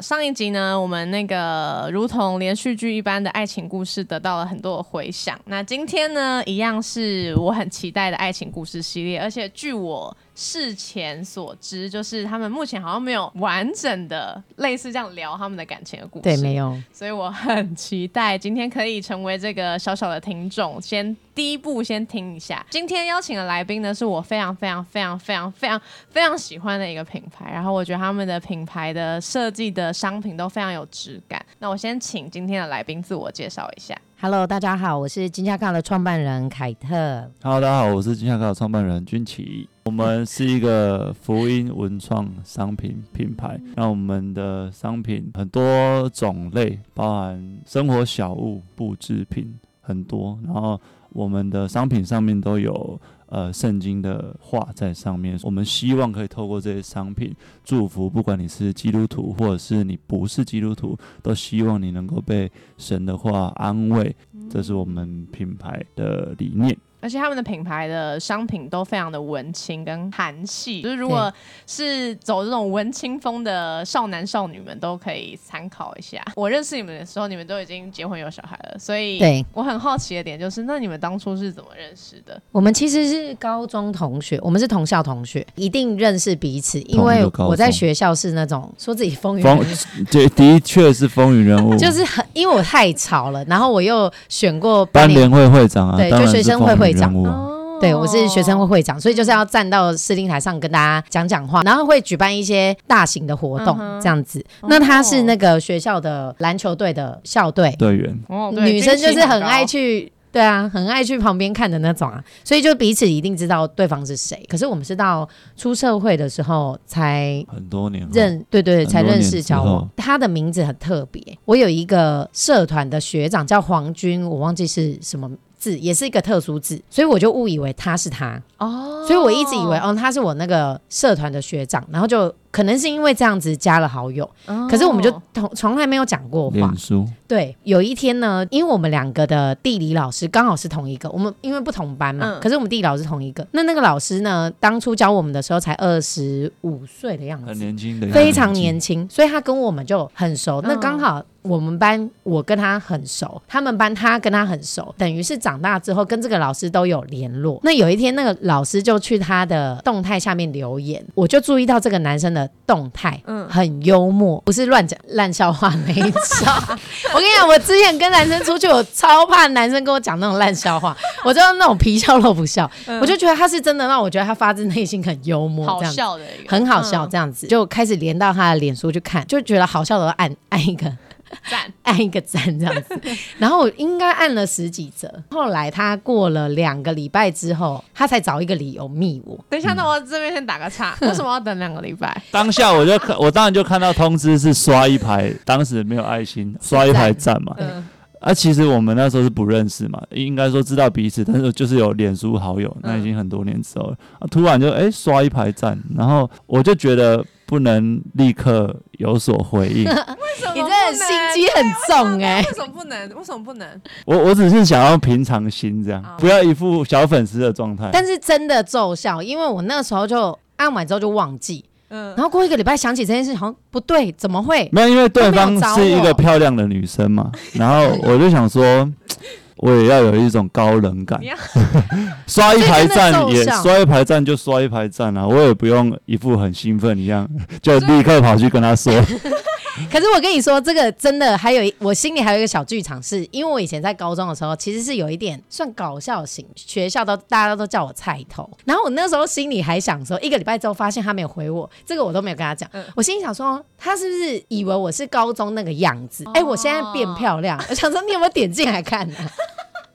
上一集呢，我们那个如同连续剧一般的爱情故事得到了很多的回响。那今天呢，一样是我很期待的爱情故事系列，而且据我。事前所知，就是他们目前好像没有完整的类似这样聊他们的感情的故事。对，没有。所以我很期待今天可以成为这个小小的听众，先第一步先听一下。今天邀请的来宾呢，是我非常非常非常非常非常非常喜欢的一个品牌，然后我觉得他们的品牌的设计的商品都非常有质感。那我先请今天的来宾自我介绍一下。Hello，大家好，我是金夏卡的创办人凯特。Hello，大家好，我是金夏卡的创办人君奇。我们是一个福音文创商品品牌，那我们的商品很多种类，包含生活小物、布制品很多，然后我们的商品上面都有。呃，圣经的话在上面，我们希望可以透过这些商品祝福，不管你是基督徒或者是你不是基督徒，都希望你能够被神的话安慰，这是我们品牌的理念。而且他们的品牌的商品都非常的文青跟韩系，就是如果是走这种文青风的少男少女们都可以参考一下。我认识你们的时候，你们都已经结婚有小孩了，所以对。我很好奇的点就是，那你们当初是怎么认识的？我们其实是高中同学，我们是同校同学，一定认识彼此，因为我在学校是那种说自己风云，对，的确是风云人物，就是很因为我太吵了，然后我又选过班联会会长啊，对，就学生会会。长。哦，对我是学生会会长，所以就是要站到司令台上跟大家讲讲话，然后会举办一些大型的活动这样子。那他是那个学校的篮球队的校队。队员，女生就是很爱去，对啊，很爱去旁边看的那种啊。所以就彼此一定知道对方是谁。可是我们是到出社会的时候才很多年认，对对，才认识交往。他的名字很特别，我有一个社团的学长叫黄军，我忘记是什么。字也是一个特殊字，所以我就误以为他是他哦，所以我一直以为哦他是我那个社团的学长，然后就可能是因为这样子加了好友，可是我们就从从来没有讲过话。对，有一天呢，因为我们两个的地理老师刚好是同一个，我们因为不同班嘛，可是我们地理老师同一个。那那个老师呢，当初教我们的时候才二十五岁的样子，很年轻的，非常年轻，所以他跟我们就很熟。那刚好。我们班我跟他很熟，他们班他跟他很熟，等于是长大之后跟这个老师都有联络。那有一天，那个老师就去他的动态下面留言，我就注意到这个男生的动态，嗯，很幽默，不是乱讲烂笑话那一种。我跟你讲，我之前跟男生出去，我超怕男生跟我讲那种烂笑话，我就那种皮笑肉不笑，我就觉得他是真的让我觉得他发自内心很幽默，好笑的，很好笑这样子，就开始连到他的脸书去看，就觉得好笑的按按一个。赞，按一个赞这样子，然后我应该按了十几折。后来他过了两个礼拜之后，他才找一个理由密我。等一下，那我这边先打个岔，为什么要等两个礼拜？当下我就看，我当然就看到通知是刷一排，当时没有爱心，刷一排赞嘛。啊，其实我们那时候是不认识嘛，应该说知道彼此，但是就是有脸书好友，那已经很多年之后了。啊，突然就哎刷一排赞，然后我就觉得。不能立刻有所回应，为什么？你这心机很重哎！为什么不能？为什么不能？我我只是想要平常心，这样不要一副小粉丝的状态。但是真的奏效，因为我那时候就按完之后就忘记，嗯，然后过一个礼拜想起这件事，好像不对，怎么会？没有，因为对方是一个漂亮的女生嘛，然后我就想说。我也要有一种高冷感，刷一排站也刷一排站就刷一排站啊！我也不用一副很兴奋一样，就立刻跑去跟他说。可是我跟你说，这个真的还有我心里还有一个小剧场，是因为我以前在高中的时候，其实是有一点算搞笑型，学校都大家都叫我菜头。然后我那时候心里还想说，一个礼拜之后发现他没有回我，这个我都没有跟他讲。我心里想说，他是不是以为我是高中那个样子？哎，我现在变漂亮，我想说你有没有点进来看呢？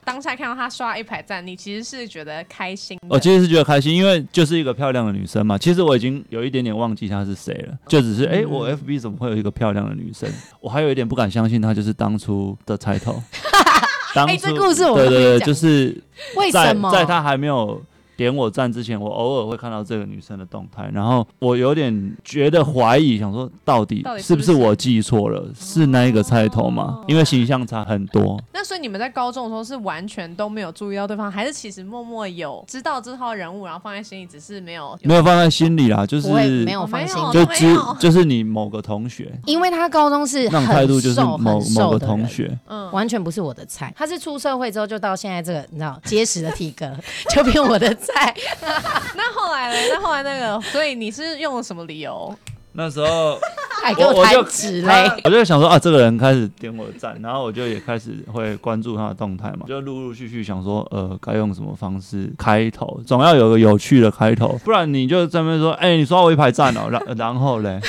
当下看到他刷一排赞，你其实是觉得开心。我其实是觉得开心，因为就是一个漂亮的女生嘛。其实我已经有一点点忘记她是谁了，就只是哎，我 FB 怎么会有一个漂亮的女生？我还有一点不敢相信她就是当初的菜头。当哎，初这故事我对对对，就是为在什么？在她还没有点我赞之前，我偶尔会看到这个女生的动态，然后我有点觉得怀疑，想说到底是不是我记错了，是那一个菜头吗？因为形象差很多。那所以你们在高中的时候是完全都没有注意到对方，还是其实默默有知道这套人物，然后放在心里，只是没有没有放在心里啦，就是没有放心哦没有就知都没有。就是你某个同学。因为他高中是那种很态度，就是瘦某某个同学，嗯，完全不是我的菜。他是出社会之后就到现在这个，你知道结实的体格，就变我的菜。那后来呢？那后来那个，所以你是用了什么理由？那时候 还给我我就弹指他嘞。我就想说啊，这个人开始点我的赞，然后我就也开始会关注他的动态嘛，就陆陆续续想说，呃，该用什么方式开头，总要有个有趣的开头，不然你就在那边说，哎、你刷我一排赞哦，然 然后嘞，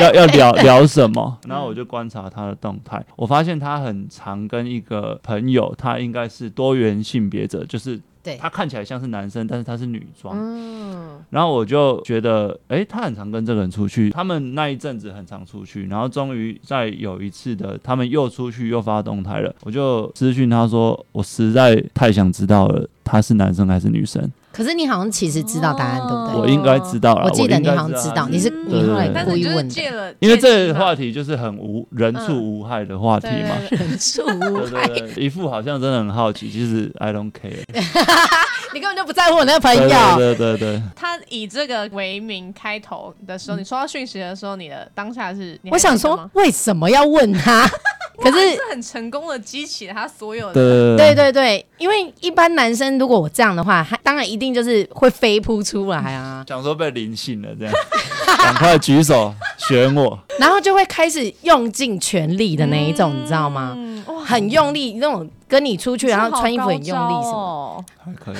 要要聊聊什么？然后我就观察他的动态，我发现他很常跟一个朋友，他应该是多元性别者，就是对他看起来像是男生，但是他是女装。嗯，然后我就觉得，哎，他很常跟这个人出去，他们那一阵子很常出去，然后终于在有一次的，他们又出去又发动态了，我就私讯他说，我实在太想知道了，他是男生还是女生？可是你好像其实知道答案，对不对？我应该知道了，我记得你好像知道，你是嗯你后来故意但是你就是问的。借了，因为这个话题就是很无人畜无害的话题嘛。人畜对无害，一副好像真的很好奇，其实 I don't care。你根本就不在乎我那个朋友。对对对对，他以这个为名开头的时候，你收到讯息的时候，你的当下是，我想说为什么要问他？可是这很成功的激起了他所有的对对对。对，因为一般男生如果我这样的话，他当然一定就是会飞扑出来啊，想说被灵性了这样，赶快举手选我。然后就会开始用尽全力的那一种，你知道吗？很用力那种，跟你出去然后穿衣服很用力什么，么，还可以，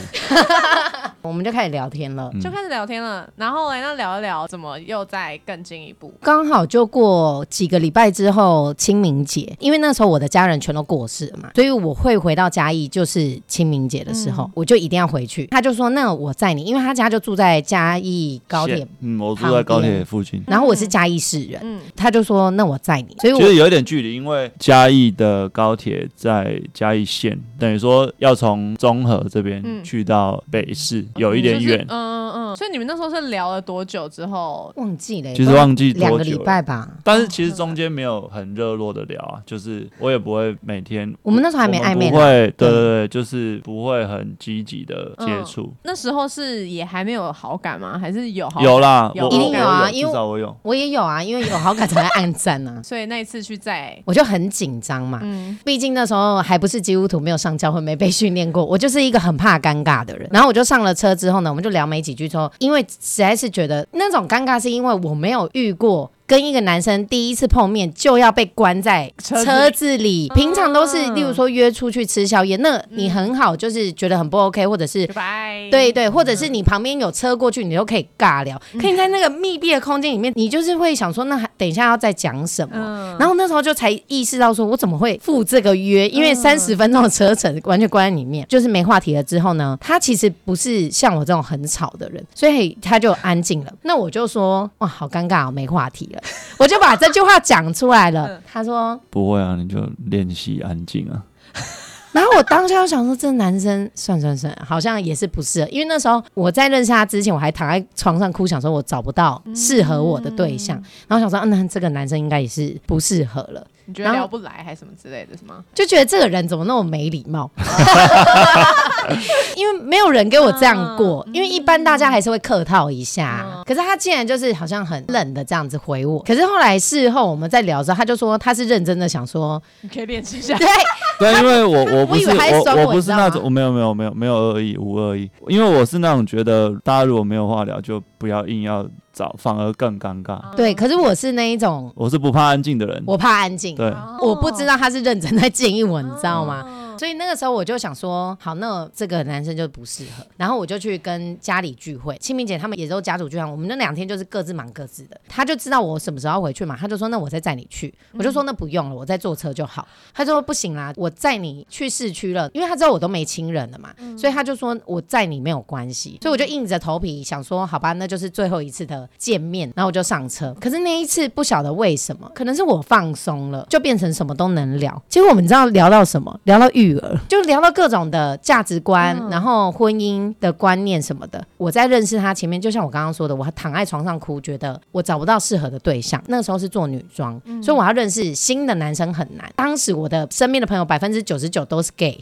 我们就开始聊天了。嗯就开始聊天了。然后来那聊一聊，怎么又再更进一步？刚好就过几个礼拜之后清明节，因为那时候我的家人全都过世了嘛，所以我会回到嘉义，就是清明节的时候，我就一定要回去。他就说：“那我载你，因为他家就住在嘉义高铁，嗯，我住在高铁附近。然后我是嘉义市人，嗯，他就说：那我载你。所以我觉得有一点距离，因为嘉义的高铁在嘉义县，等于说要从中和这边嗯去到北市，有一点就是远。嗯嗯嗯。所以你们那时候是聊了多久之后？忘记了，其实忘记多两个礼拜吧。但是其实中间没有很热络的聊啊，就是我也不会每天，我们那时候还没暧昧不会，对对对对，就是不会很积极的接触。那时候是也还没有好感吗？还是有好感？有啦，有一定有啊因为至少我有。我也有啊，因为有好感才会暗赞啊。所以那一次去在，我就很紧张嘛，嗯，毕竟那时候还不是基督徒，没有上教会，没被训练过，我就是一个很怕尴尬的人。然后我就上了车之后呢，我们就聊没几句之后，因为实在是觉得那种尴尬，是因为我没有遇过。跟一个男生第一次碰面就要被关在车子里子，平常都是嗯例如说约出去吃宵夜，那你很好，就是觉得很不 OK，或者是拜，对对，或者是你旁边有车过去，你都可以尬聊。可以在那个密闭的空间里面，你就是会想说，那还等一下要再讲什么？嗯，然后那时候就才意识到，说我怎么会赴这个约？因为三十分钟的车程完全关在里面，就是没话题了。之后呢，他其实不是像我这种很吵的人，所以他就安静了。那我就说，哇，好尴尬哦，没话题了。我就把这句话讲出来了嗯。他说，不会啊，你就练习安静啊。然后我当下就想说，这男生算算算，好像也是不适合，因为那时候我在认识他之前，我还躺在床上哭，想说我找不到适合我的对象，然后想说，嗯，那这个男生应该也是不适合了，你觉得聊不来还是什么之类的，是吗？就觉得这个人怎么那么没礼貌，因为没有人给我这样过，因为一般大家还是会客套一下，嗯。可是他竟然就是好像很冷的这样子回我，可是后来事后我们在聊的时候，他就说他是认真的想说，你可以练习一下。对，对，因为我我不是我我我不是那种我没有没有没有没有恶意无恶意，因为我是那种觉得大家如果没有话聊，就不要硬要找，反而更尴尬。对，可是我是那一种我是不怕安静的人，我怕安静，对，我不知道他是认真在建议我，你知道吗？哦所以那个时候我就想说，好，那这个男生就不适合。然后我就去跟家里聚会，清明节他们也都家族聚会，我们那两天就是各自忙各自的。他就知道我什么时候要回去嘛，他就说那我再载你去，我就说那不用了，我再坐车就好。他说不行啦，我载你去市区了，因为他知道我都没亲人了嘛，所以他就说我载你没有关系，所以我就硬着头皮想说好吧，那就是最后一次的见面，然后我就上车。可是那一次不晓得为什么，可能是我放松了，就变成什么都能聊。结果我们知道聊到什么？聊到育育儿，就聊到各种的价值观，然后婚姻的观念什么的。我在认识他前面，就像我刚刚说的，我躺在床上哭，觉得我找不到适合的对象。那个时候是做女装，所以我要认识新的男生很难。当时我的身边的朋友百分之九十九都是 gay，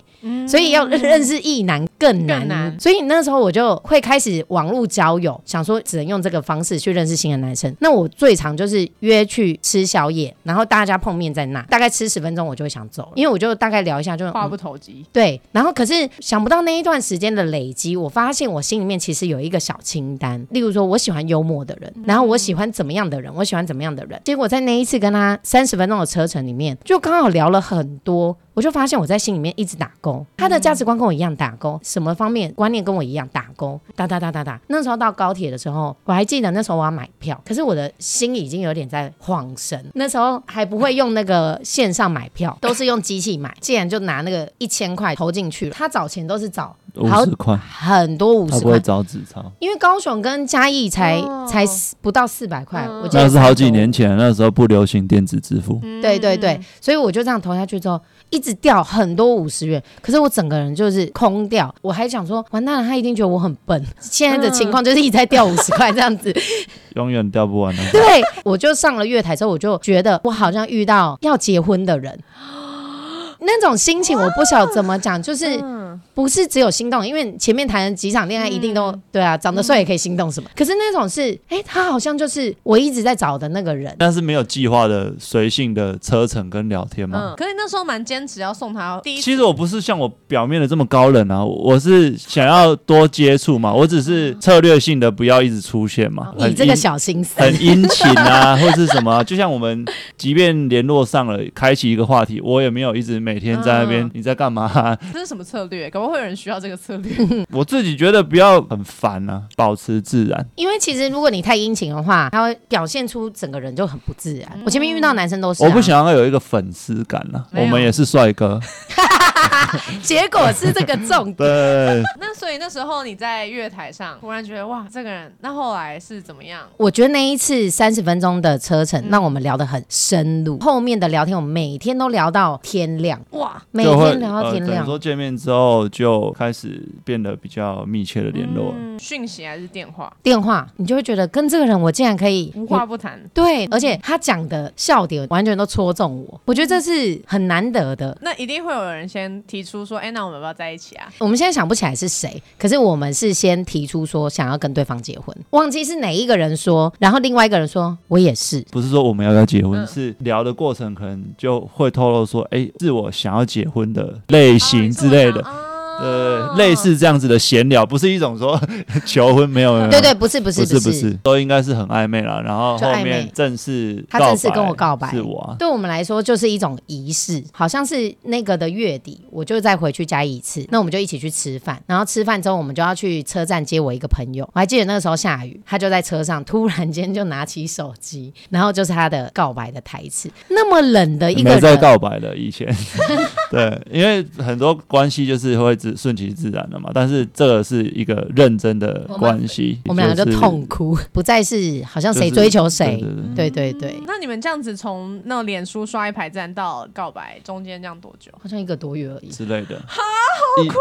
所以要认识异男更难。所以那时候我就会开始网络交友，想说只能用这个方式去认识新的男生。那我最常就是约去吃宵夜，然后大家碰面在那，大概吃十分钟我就会想走，因为我就大概聊一下，就话不投机。对，然后可是想不到那一段时间的累积，我发现我心里面其实有一个小清单，例如说我喜欢幽默的人，然后我喜欢怎么样的人，我喜欢怎么样的人。结果在那一次跟他三十分钟的车程里面，就刚好聊了很多。我就发现我在心里面一直打勾，他的价值观跟我一样打勾，什么方面观念跟我一样打勾，打打打打打。那时候到高铁的时候，我还记得那时候我要买票，可是我的心已经有点在晃神。那时候还不会用那个线上买票，都是用机器买。既然就拿那个一千块投进去，他找钱都是找五十块，很多五十块，找纸钞。因为高雄跟嘉义才才不到四百块，我那是好几年前，那时候不流行电子支付。对对对，所以我就这样投下去之后。一直掉很多五十元，可是我整个人就是空掉。我还想说，完蛋了，他一定觉得我很笨。现在的情况就是一直在掉五十块这样子，永远掉不完的。对，我就上了月台之后，我就觉得我好像遇到要结婚的人。那种心情我不晓怎么讲，就是不是只有心动，因为前面谈了几场恋爱，一定都对啊，长得帅也可以心动什么。可是那种是，哎，他好像就是我一直在找的那个人，但是没有计划的随性的车程跟聊天嘛。嗯，可是那时候蛮坚持要送他第一。其实我不是像我表面的这么高冷啊，我是想要多接触嘛，我只是策略性的不要一直出现嘛。你这个小心思，很殷勤啊，或是什么？就像我们即便联络上了，开启一个话题，我也没有一直每。每天在那边，你在干嘛？这是什么策略？可能会有人需要这个策略。我自己觉得不要很烦啊，保持自然。因为其实如果你太殷勤的话，他会表现出整个人就很不自然。我前面遇到男生都是，我不想要有一个粉丝感了。我们也是帅哥。结果是这个重点。那所以那时候你在月台上突然觉得哇，这个人。那后来是怎么样？我觉得那一次三十分钟的车程，让我们聊得很深入。后面的聊天，我们每天都聊到天亮。哇，每天聊到天亮。说见面之后就开始变得比较密切的联络。讯息还是电话？电话，你就会觉得跟这个人我竟然可以无话不谈。对，而且他讲的笑点完全都戳中我。我觉得这是很难得的。那一定会有人先提出说：“哎，那我们要不要在一起啊？”我们现在想不起来是谁，可是我们是先提出说想要跟对方结婚，忘记是哪一个人说，然后另外一个人说：“我也是。”不是说我们要不要结婚，是聊的过程可能就会透露说：“哎，是我想要结婚的类型之类的。”呃，类似这样子的闲聊，不是一种说 求婚没有？对对，不是不是不是不是，都应该是很暧昧了。然后后面正式他正式跟我告白，是我。对我们来说就是一种仪式，好像是那个的月底，我就再回去加一次。那我们就一起去吃饭，然后吃饭之后我们就要去车站接我一个朋友。我还记得那个时候下雨，他就在车上突然间就拿起手机，然后就是他的告白的台词。那么冷的一个没在告白的以前，对，因为很多关系就是会。顺其自然了嘛，但是这个是一个认真的关系，我们两个就痛哭，不再是好像谁追求谁，对对对。那你们这样子从那脸书刷一排赞到告白，中间这样多久？好像一个多月而已之类的。哈，好快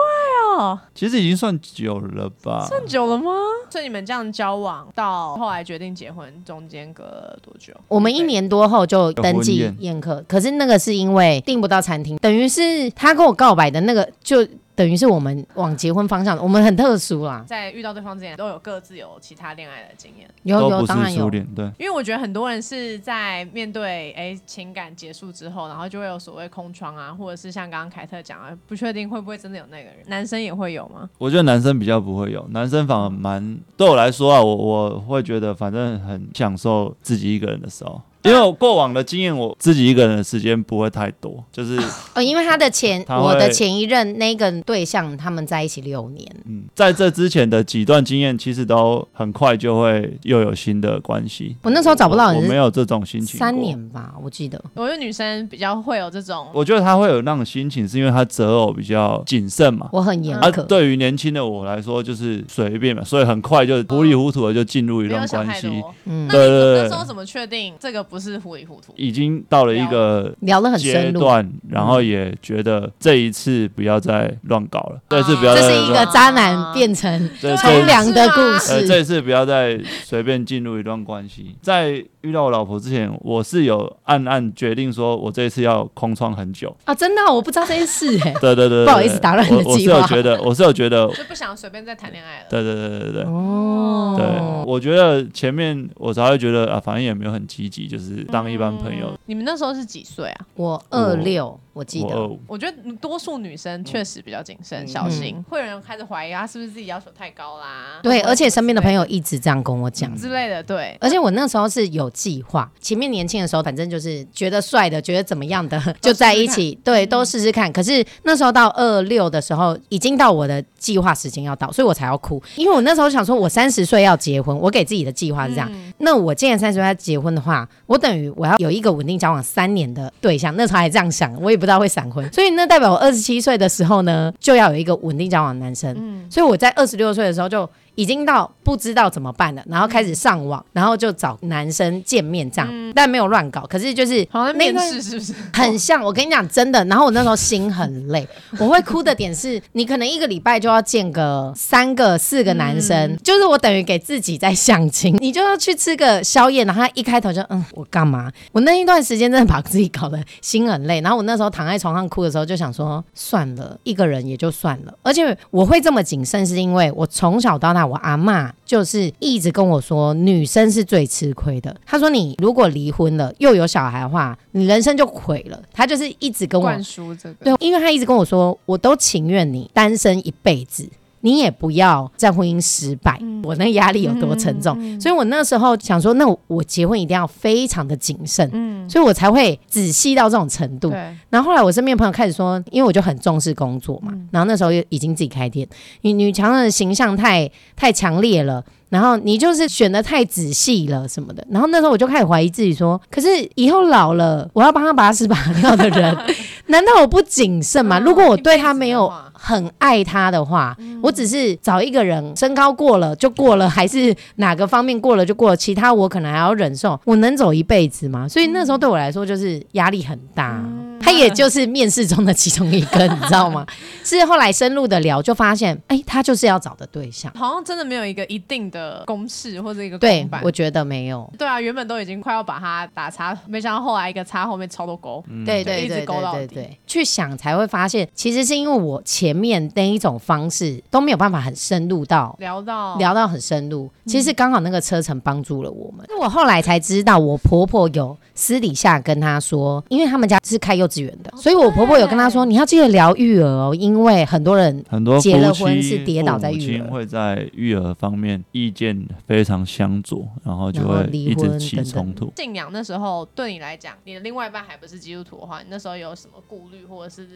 哦！其实已经算久了吧？算久了吗？所以你们这样交往到后来决定结婚，中间隔多久？我们一年多后就登记宴客，可是那个是因为订不到餐厅，等于是他跟我告白的那个就。等于是我们往结婚方向，我们很特殊啦。在遇到对方之前，都有各自有其他恋爱的经验。有有，当然有。对，因为我觉得很多人是在面对哎情感结束之后，然后就会有所谓空窗啊，或者是像刚刚凯特讲啊，不确定会不会真的有那个人。男生也会有吗？我觉得男生比较不会有，男生反而蛮对我来说啊，我我会觉得反正很享受自己一个人的时候。因为我过往的经验，我自己一个人的时间不会太多，就是呃，因为他的前我的前一任那个对象，他们在一起六年，嗯，在这之前的几段经验，其实都很快就会又有新的关系。我那时候找不到，我没有这种心情，三年吧，我记得。我觉得女生比较会有这种，我觉得她会有那种心情，是因为她择偶比较谨慎嘛。我很严苛，对于年轻的我来说就是随便嘛，所以很快就糊里糊涂的就进入一段关系。嗯，对对对。那时候怎么确定这个不是糊里糊涂，已经到了一个聊得很阶深入。段，然后也觉得这一次不要再乱搞了，这一次不要这是一个渣男变成这冲这凉的故呃，事。这一次不要再随便进入一段关系。在遇到我老婆之前，我是有暗暗决定说，我这一次要空窗很久。啊，真的哦、我不知道这件事 哎、对对对对不好意思打乱你的我我是计划有觉得，我是有觉得，就不想随便再谈恋爱了。对对对对对对。哦，对，我觉得前面我才会觉得啊，反正也没有很积极，就是当一般朋友。你们那时候是几岁啊？我二六，我记得。我我觉得多数女生确实比较谨慎、小心，会有人开始怀疑她是不是自己要求太高啦。对，而且身边的朋友友一直这样跟我讲。之类的，对，而且我那时候是有计划，前面年轻的时候，反正就是觉得帅的，觉得怎么样的 就在一起，对，都试试看。可是那时候到二六的时候，已经到我的计划时间要到，所以我才要哭，因为我那时候想说，我三十岁要结婚，我给自己的计划是这样。那我既然三十岁要结婚的话，我等于我要有一个稳定交往三年的对象，那时候还这样想，我也不知道会闪婚，所以那代表我二十七岁的时候呢，就要有一个稳定交往的男生。所以我在二十六岁的时候就已经到不知道怎么办了，然后开始上网，然后就找男生见面这样，但没有乱搞，可是就是好像面试是不是？很像。我跟你讲真的，然后我那时候心很累，我会哭的点是，你可能一个礼拜就要见个三个、四个男生，就是我等于给自己在相亲，你就要去吃个宵夜，然后他一开头就嗯，我干嘛？我那一段时间真的把自己搞得心很累，然后我那时候躺在床上哭的时候，就想说算了，一个人也就算了。而且我会这么谨慎，是因为我从小到大，我阿嬷就是一直跟我说，女生是最吃亏的。她说你如果离婚了又有小孩的话，你人生就毁了。她就是一直跟我灌输这个，对，因为她一直跟我说，我都情愿你单身一辈子。你也不要在婚姻失败，我那压力有多沉重，所以我那时候想说，那我我结婚一定要非常的谨慎，所以我才会仔细到这种程度。然后后来我身边朋友开始说，因为我就很重视工作嘛，然后那时候又已经自己开店，女女强人的形象太太强烈了。然后你就是选的太仔细了什么的，然后那时候我就开始怀疑自己说，可是以后老了，我要帮他把屎把尿的人，难道我不谨慎吗？如果我对他没有很爱他的话，我只是找一个人身高过了就过了，还是哪个方面过了就过了，其他我可能还要忍受，我能走一辈子吗？所以那时候对我来说就是压力很大。他也就是面试中的其中一个，你知道吗？是后来深入的聊，就发现，哎，他就是要找的对象。好像真的没有一个一定的公式或者一个对我觉得没有。对啊，原本都已经快要把它打叉，没想到后来一个叉后面超多勾，对就一直对对对勾到对对，去想才会发现，其实是因为我前面那一种方式都没有办法很深入到。聊到聊到很深入，其实刚好那个车程帮助了我们。我后来才知道，我婆婆有私底下跟她说，因为他们家是开幼稚园的，所以我婆婆有跟她说，你要记得聊育儿哦，因为很多人很多结了婚是跌倒在育儿亲会在育儿方面意见非常相左，然后就会一直起冲突。信仰那时候对你来讲，你的另外一半还不是基督徒的话，你那时候有什么顾虑或者是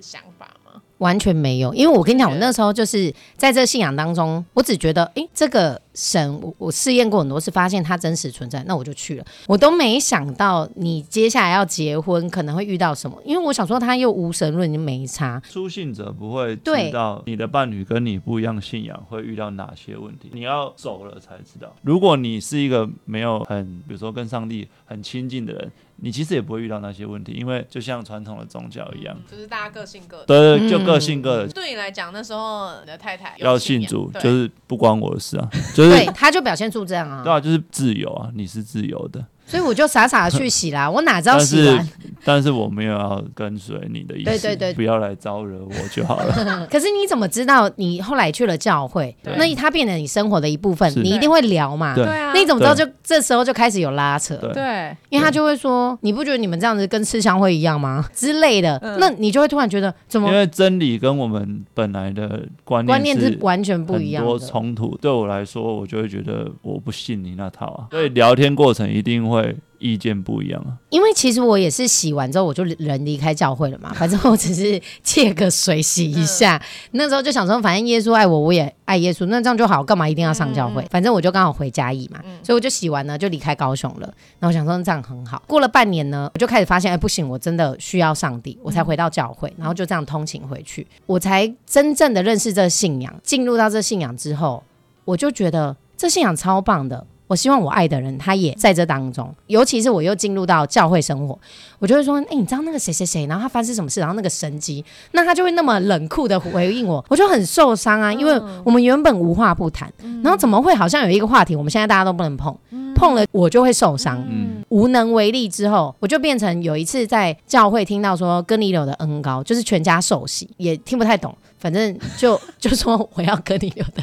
想法吗？完全没有，因为我跟你讲，我那时候就是在这信仰当中，我只觉得，诶，这个神，我我试验过很多次，发现它真实存在，那我就去了。我都没想到你接下来要结婚可能会遇到什么，因为我想说他又无神论，就没差。初信者不会知道你的伴侣跟你不一样信仰会遇到哪些问题，你要走了才知道。如果你是一个没有很，比如说跟上帝很亲近的人，你其实也不会遇到那些问题，因为就像传统的宗教一样，就是大家各信各的。对对，就嗯各信各的。对你来讲，那时候你的太太有要信主就是不关我的事啊，就是对，他就表现出这样啊对，啊，就是自由啊，你是自由的，所以我就傻傻的去洗啦，我哪知道但是洗完？但是我没有要跟随你的意思，对对对不要来招惹我就好了。可是你怎么知道你后来去了教会，那他变成你生活的一部分，你一定会聊嘛？对对啊，那你怎么知道就这时候就开始有拉扯？对对因为他就会说，你不觉得你们这样子跟吃香会一样吗？之类的，嗯那你就会突然觉得怎么因为真理跟我们本来的观念观念是是完全不一很多样的。冲突。对我来说，我就会觉得我不信你那套啊，所以聊天过程一定会意见不一样啊。因为其实我也是洗完之后我就人离开教会了嘛，反正我只是借个水洗一下。那时候就想说，反正耶稣爱我，我也爱耶稣，那这样就好，干嘛一定要上教会？反正我就刚好回家义嘛，所以我就洗完呢就离开高雄了。然后我想说这样很好。过了半年呢，我就开始发现，哎，不行，我真的需要上帝，我才回到教会，然后就这样通勤回去，我才真正的认识这个信仰。进入到这信仰之后，我就觉得这信仰超棒的。我希望我爱的人他也在这当中，尤其是我又进入到教会生活，我就会说，哎，你知道那个谁谁谁，然后他发生什么事，然后那个神机，那他就会那么冷酷的回应我，我就很受伤啊，因为我们原本无话不谈，然后怎么会好像有一个话题，我们现在大家都不能碰，碰了我就会受伤，嗯无能为力之后，我就变成有一次在教会听到说跟你有的恩高，就是全家受洗，也听不太懂。反正就 就说我要跟你留的，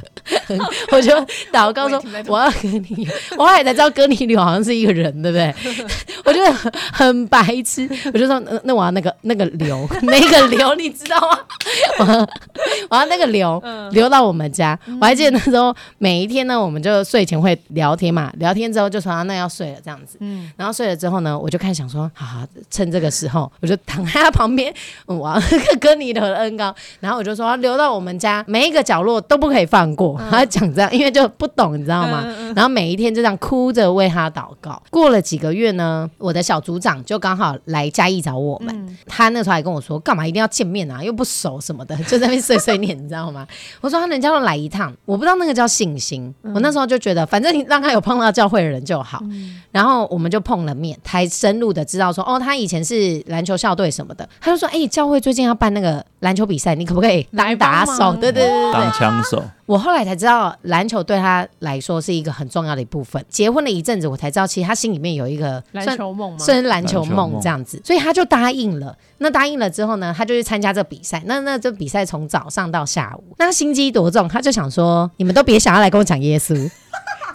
我就祷告说我要跟你，我后来才知道跟你留好像是一个人，对不对？我觉得很白痴，我就说那那我要那个那个留 那个留，你知道吗？我 我要那个留留到我们家。我还记得那时候每一天呢，我们就睡前会聊天嘛，聊天之后就说那要睡了这样子。嗯，然后睡了之后呢，我就开始想说，好好趁这个时候，我就躺在他旁边，我要跟你留的恩高，然后我就说。要留到我们家每一个角落都不可以放过。他讲这样，因为就不懂，你知道吗？然后每一天就这样哭着为他祷告。过了几个月呢，我的小组长就刚好来嘉义找我们。他那时候还跟我说：“干嘛一定要见面啊？又不熟什么的，就在那边碎碎念，你知道吗？” 我说：“他人家都来一趟，我不知道那个叫信心。”我那时候就觉得，反正你让他有碰到教会的人就好。然后我们就碰了面，才深入的知道说：“哦，他以前是篮球校队什么的。”他就说：“哎，教会最近要办那个篮球比赛，你可不可以？”当打手，对对对对，当枪手。我后来才知道，篮球对他来说是一个很重要的一部分。结婚了一阵子，我才知道，其实他心里面有一个篮球梦，算是篮球梦这样子。所以他就答应了。那答应了之后呢，他就去参加这比赛。那那这比赛从早上到下午，那心机多重，他就想说，你们都别想要来跟我讲耶稣。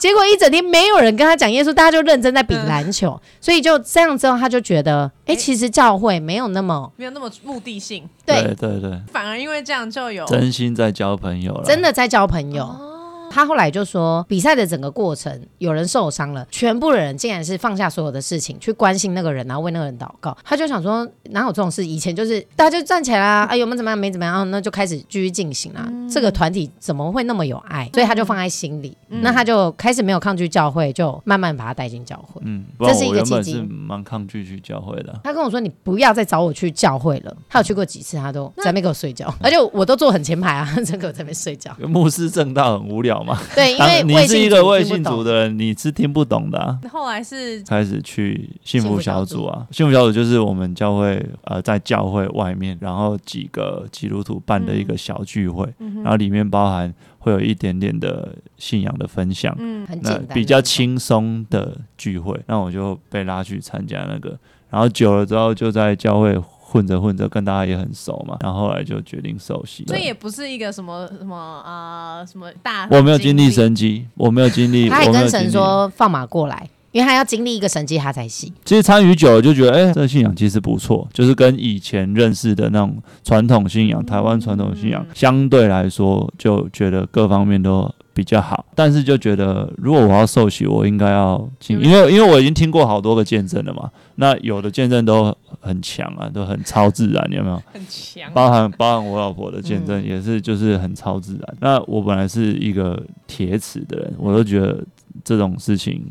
结果一整天没有人跟他讲耶稣，大家就认真在比篮球，所以就这样之后，他就觉得，哎，其实教会没有那么没有那么目的性，对。对对，反而因为这样就有真心在交朋友了，真的在交朋友。他后来就说，比赛的整个过程有人受伤了，全部的人竟然是放下所有的事情去关心那个人，然后为那个人祷告。他就想说，哪有这种事？以前就是大家就站起来啊，哎，有没有怎么样？没怎么样，那就开始继续进行了。这个团体怎么会那么有爱？所以他就放在心里。那他就开始没有抗拒教会，就慢慢把他带进教会。嗯，这是一个契机。蛮抗拒去教会的。他跟我说：“你不要再找我去教会了。”他有去过几次，他都在那边给我睡觉，而且我都坐很前排啊，真 给我在那边睡觉。牧师正道很无聊嘛？对，因为。你是一个未信主的人，你是听不懂的。后来是开始去幸福小组啊，幸福小组就是我们教会呃在教会外面，然后几个基督徒办的一个小聚会，然后里面包含会有一点点的信仰的分享，嗯，很简单，比较轻松的聚会。那我就被拉去参加那个，然后久了之后就在教会。混着混着，跟大家也很熟嘛，然后后来就决定受洗。这也不是一个什么什么啊，什么大。我没有经历神迹，我没有经历。他也跟神说放马过来，因为他要经历一个神迹，他才信。其实参与久了就觉得，哎，这个信仰其实不错，就是跟以前认识的那种传统信仰，台湾传统信仰相对来说，就觉得各方面都。比较好，但是就觉得如果我要受洗，我应该要进，因为因为我已经听过好多个见证了嘛。那有的见证都很强啊，都很超自然，有没有？很强。包含包含我老婆的见证也是，就是很超自然。那我本来是一个铁齿的人，我都觉得这种事情。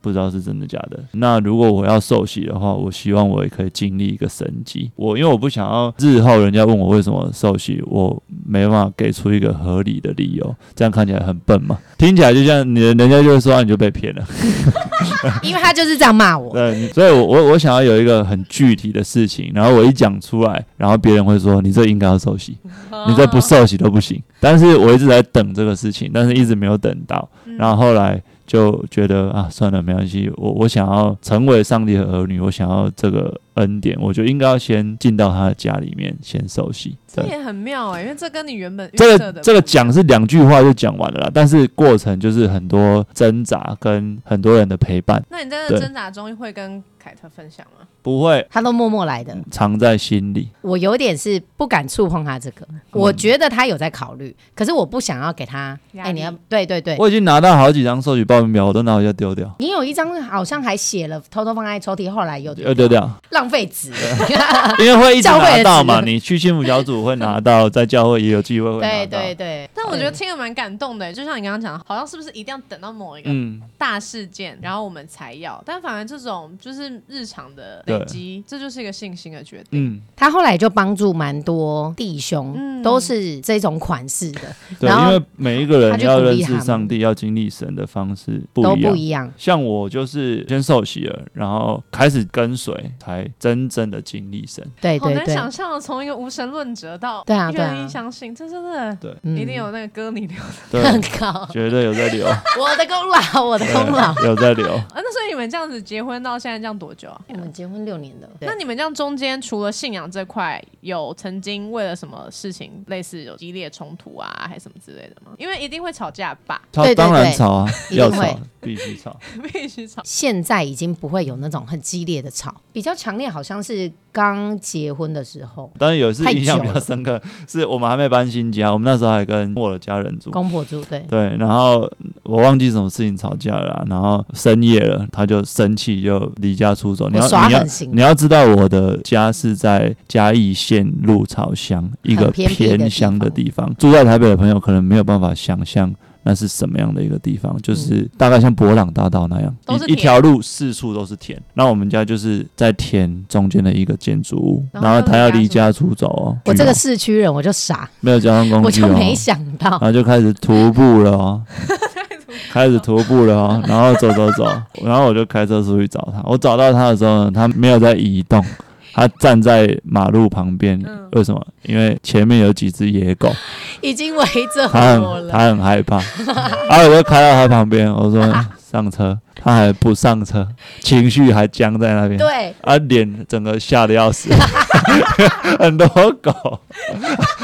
不知道是真的假的。那如果我要受洗的话，我希望我也可以经历一个神迹。我因为我不想要日后人家问我为什么受洗，我没办法给出一个合理的理由，这样看起来很笨嘛？听起来就像你人家就会说你就被骗了，因为他就是这样骂我。对，所以我我我想要有一个很具体的事情，然后我一讲出来，然后别人会说你这应该要受洗，你这不受洗都不行。但是我一直在等这个事情，但是一直没有等到，然后后来。就觉得啊，算了，没关系。我我想要成为上帝的儿女，我想要这个恩典，我觉得应该要先进到他的家里面，先熟悉。这也很妙哎，因为这跟你原本这个这个讲是两句话就讲完了啦，但是过程就是很多挣扎跟很多人的陪伴。那你在这挣扎中会跟凯特分享吗？不会，他都默默来的，藏在心里。我有点是不敢触碰他这个，我觉得他有在考虑，可是我不想要给他。哎，你要对对对，我已经拿到好几张收取报名表，我都拿回家丢掉。你有一张好像还写了，偷偷放在抽屉，后来又又丢掉，浪费纸。因为会一直拿到嘛，你去幸福小组会拿到，在教会也有机会会对对对，但我觉得听了蛮感动的，就像你刚刚讲，好像是不是一定要等到某一个大事件，然后我们才要？但反而这种就是日常的累积，这就是一个信心的决定。嗯，他后来就帮助蛮多弟兄，都是这种款式的。对，因为每一个人要认识上帝、要经历神的方式不都不一样。像我就是先受洗了，然后开始跟随，才真正的经历神。对对对，好难想象从一个无神论者到对啊，愿意相信，这真的对，一定有那个歌你留的 很高，绝对有在留。我的功劳，我的功劳有在留。啊，那所以你们这样子结婚到现在这样多久啊？我们结婚六年了。那你们这样中间除了信仰这块，有曾经为了什么事情类似有激烈冲突啊，还是什么之类的吗？因为一定会吵架吧？吵当然吵啊，要吵必须吵，必须吵。现在已经不会有那种很激烈的吵，比较强烈好像是刚结婚的时候。但是有一次印象比较深刻，是我们还没搬新家，我们那时候还跟我的家人住，公婆住，对对。然后我忘记什么事情吵架了，然后深夜了，他就生气就离家出走。你要你要你要知道我的家是在嘉义县鹿草乡一个偏乡的地方，住在台北的朋友可能没有办法想象。那是什么样的一个地方？就是大概像博朗大道那样，一一条路四处都是田。那我们家就是在田中间的一个建筑物，然后他要离家出走哦。我这个市区人我就傻，没有交通工具，我就没想到，然后就开始徒步了哦，开始徒步了哦，然后走走走，然后我就开车出去找他。我找到他的时候呢，他没有在移动。他站在马路旁边，为什么？因为前面有几只野狗，已经围着我了。他很害怕，然后我就开到他旁边，我说上车，他还不上车，情绪还僵在那边。对，啊，脸整个吓得要死。很多狗，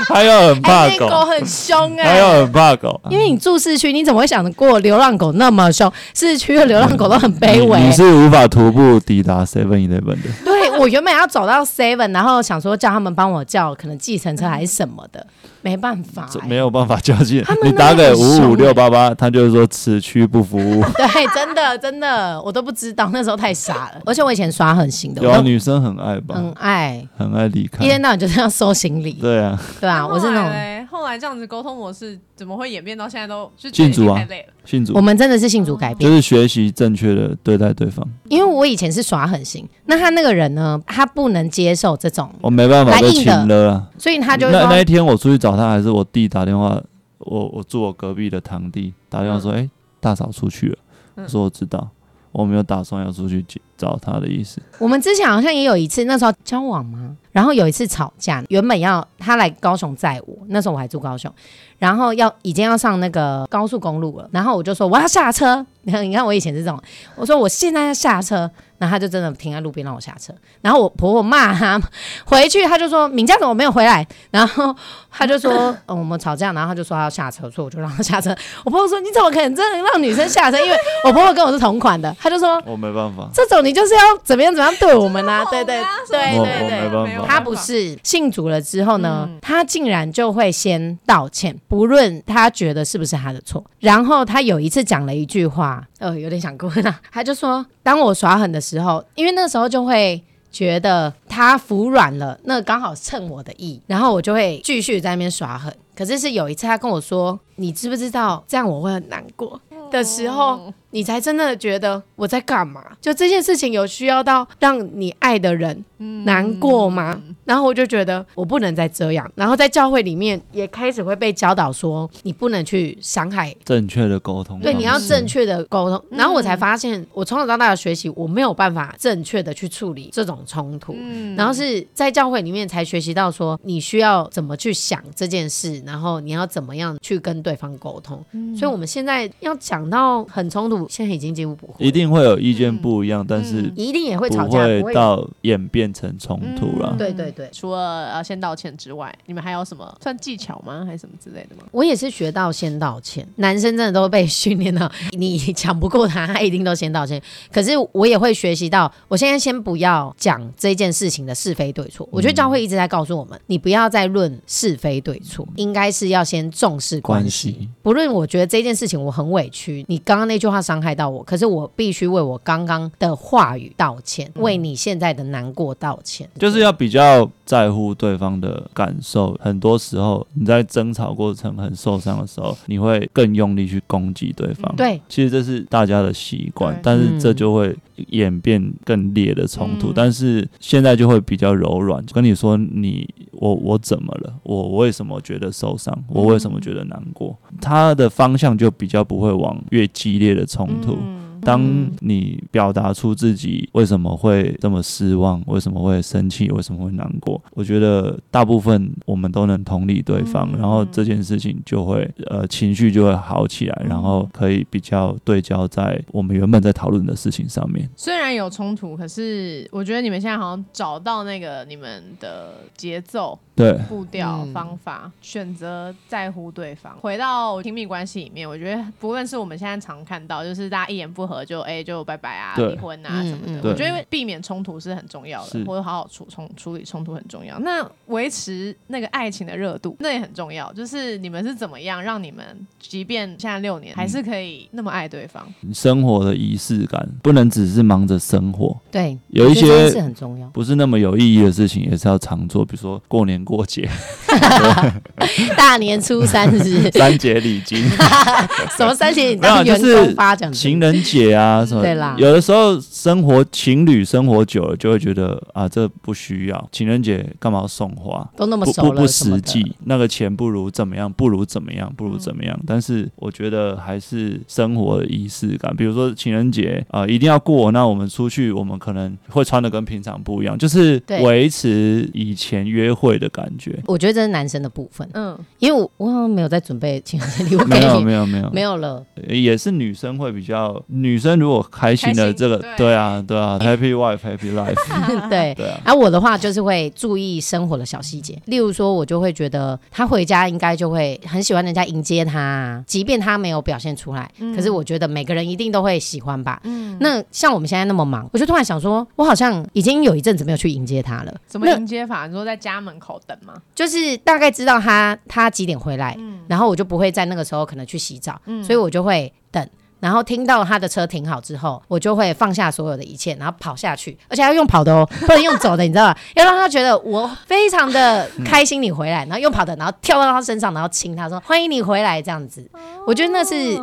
他又很怕狗，狗很凶哎，他又很怕狗。因为你住市区，你怎么会想得过流浪狗那么凶？市区的流浪狗都很卑微。你是无法徒步抵达 Seven Eleven 的。对，我原本要走到 Seven，然后想说叫他们帮我叫可能计程车还是什么的，没办法，没有办法叫进。你打给五五六八八，他就是说此区不服务。对，真的真的，我都不知道，那时候太傻了。而且我以前刷很行的，有女生很爱吧？很爱。很爱离开，一天到晚就是要收行李。对啊，对啊，我是那种。后来这样子沟通模式怎么会演变到现在都信主啊？信主，我们真的是信主改变，就是学习正确的对待对方。因为我以前是耍狠心，那他那个人呢，他不能接受这种，我没办法就请了，所以他就那那一天我出去找他，还是我弟打电话，我我住我隔壁的堂弟打电话说，哎，大嫂出去了，我说我知道。我没有打算要出去找他的意思。我们之前好像也有一次，那时候交往吗？然后有一次吵架，原本要他来高雄载我，那时候我还住高雄，然后要已经要上那个高速公路了，然后我就说我要下车。你看，你看我以前是这种，我说我现在要下车。然后他就真的停在路边让我下车，然后我婆婆骂他，回去他就说敏佳怎么没有回来？然后他就说 嗯我们吵架，然后他就说他要下车，所以我就让他下车。我婆婆说你怎么可能真的让女生下车？因为我婆婆跟我是同款的，他就说我没办法，这种你就是要怎么样怎么样对我们呢？对对对对对，他不是信主了之后呢，他竟然就会先道歉，不论他觉得是不是他的错。然后他有一次讲了一句话，呃，有点想哭了，他就说当我耍狠的。时候，因为那时候就会觉得他服软了，那刚好趁我的意，然后我就会继续在那边耍狠。可是是有一次他跟我说：“你知不知道这样我会很难过？”的时候。你才真的觉得我在干嘛？就这件事情有需要到让你爱的人难过吗？然后我就觉得我不能再这样。然后在教会里面也开始会被教导说，你不能去伤害正确的沟通。对，你要正确的沟通。然后我才发现，我从小到大的学习，我没有办法正确的去处理这种冲突。嗯然后是在教会里面才学习到说，你需要怎么去想这件事，然后你要怎么样去跟对方沟通。所以我们现在要讲到很冲突。现在已经几乎不会，一定会有意见不一样，但是一定也会吵架，不会到演变成冲突了。对对对，除了呃先道歉之外，你们还有什么算技巧吗？还是什么之类的吗？我也是学到先道歉，男生真的都被训练到，你抢不过他，他一定都先道歉。可是我也会学习到，我现在先不要讲这件事情的是非对错。我觉得教会一直在告诉我们，你不要再论是非对错，应该是要先重视关系。不论我觉得这件事情我很委屈，你刚刚那句话伤。伤害到我，可是我必须为我刚刚的话语道歉，为你现在的难过道歉，就是要比较在乎对方的感受。很多时候你在争吵过程很受伤的时候，你会更用力去攻击对方。对，其实这是大家的习惯，但是这就会演变更烈的冲突。但是现在就会比较柔软，跟你说你我我怎么了？我为什么觉得受伤？我为什么觉得难过？他的方向就比较不会往越激烈的冲突。当你表达出自己为什么会这么失望，为什么会生气，为什么会难过，我觉得大部分我们都能同理对方，然后这件事情就会呃情绪就会好起来，然后可以比较对焦在我们原本在讨论的事情上面。虽然有冲突，可是我觉得你们现在好像找到那个你们的节奏。对步调方法选择在乎对方，回到亲密关系里面，我觉得不论是我们现在常看到，就是大家一言不合就哎就拜拜啊，离婚啊什么的。我觉得避免冲突是很重要的，或者好好处冲处理冲突很重要。那维持那个爱情的热度，那也很重要。就是你们是怎么样让你们，即便现在六年，还是可以那么爱对方？生活的仪式感不能只是忙着生活，对，有一些是很重要，不是那么有意义的事情也是要常做，比如说过年。过节，大年初三是，三节礼金，什么三节？没有，就是情人节啊，什么？对啦。有的时候生活情侣生活久了，就会觉得啊，这不需要情人节干嘛送花？都那么不不实际，那个钱不如怎么样？不如怎么样？不如怎么样？但是我觉得还是生活的仪式感，比如说情人节啊，一定要过。那我们出去，我们可能会穿的跟平常不一样，就是维持以前约会的。感觉，我觉得这是男生的部分，嗯，因为我我好像没有在准备情人节礼物，没有没有没有没有了，也是女生会比较，女生如果开心的这个，对。啊对啊，Happy Wife Happy Life，对。对啊，而我的话就是会注意生活的小细节，例如说，我就会觉得他回家应该就会很喜欢人家迎接他，即便他没有表现出来，可是我觉得每个人一定都会喜欢吧，嗯，那像我们现在那么忙，我就突然想说，我好像已经有一阵子没有去迎接他了，怎么迎接法？你说在家门口。等吗？就是大概知道他他几点回来，然后我就不会在那个时候可能去洗澡，所以我就会等。然后听到他的车停好之后，我就会放下所有的一切，然后跑下去，而且要用跑的哦，不能用走的，你知道吧？要让他觉得我非常的开心你回来，然后用跑的，然后跳到他身上，然后亲他说欢迎你回来这样子。我觉得那是。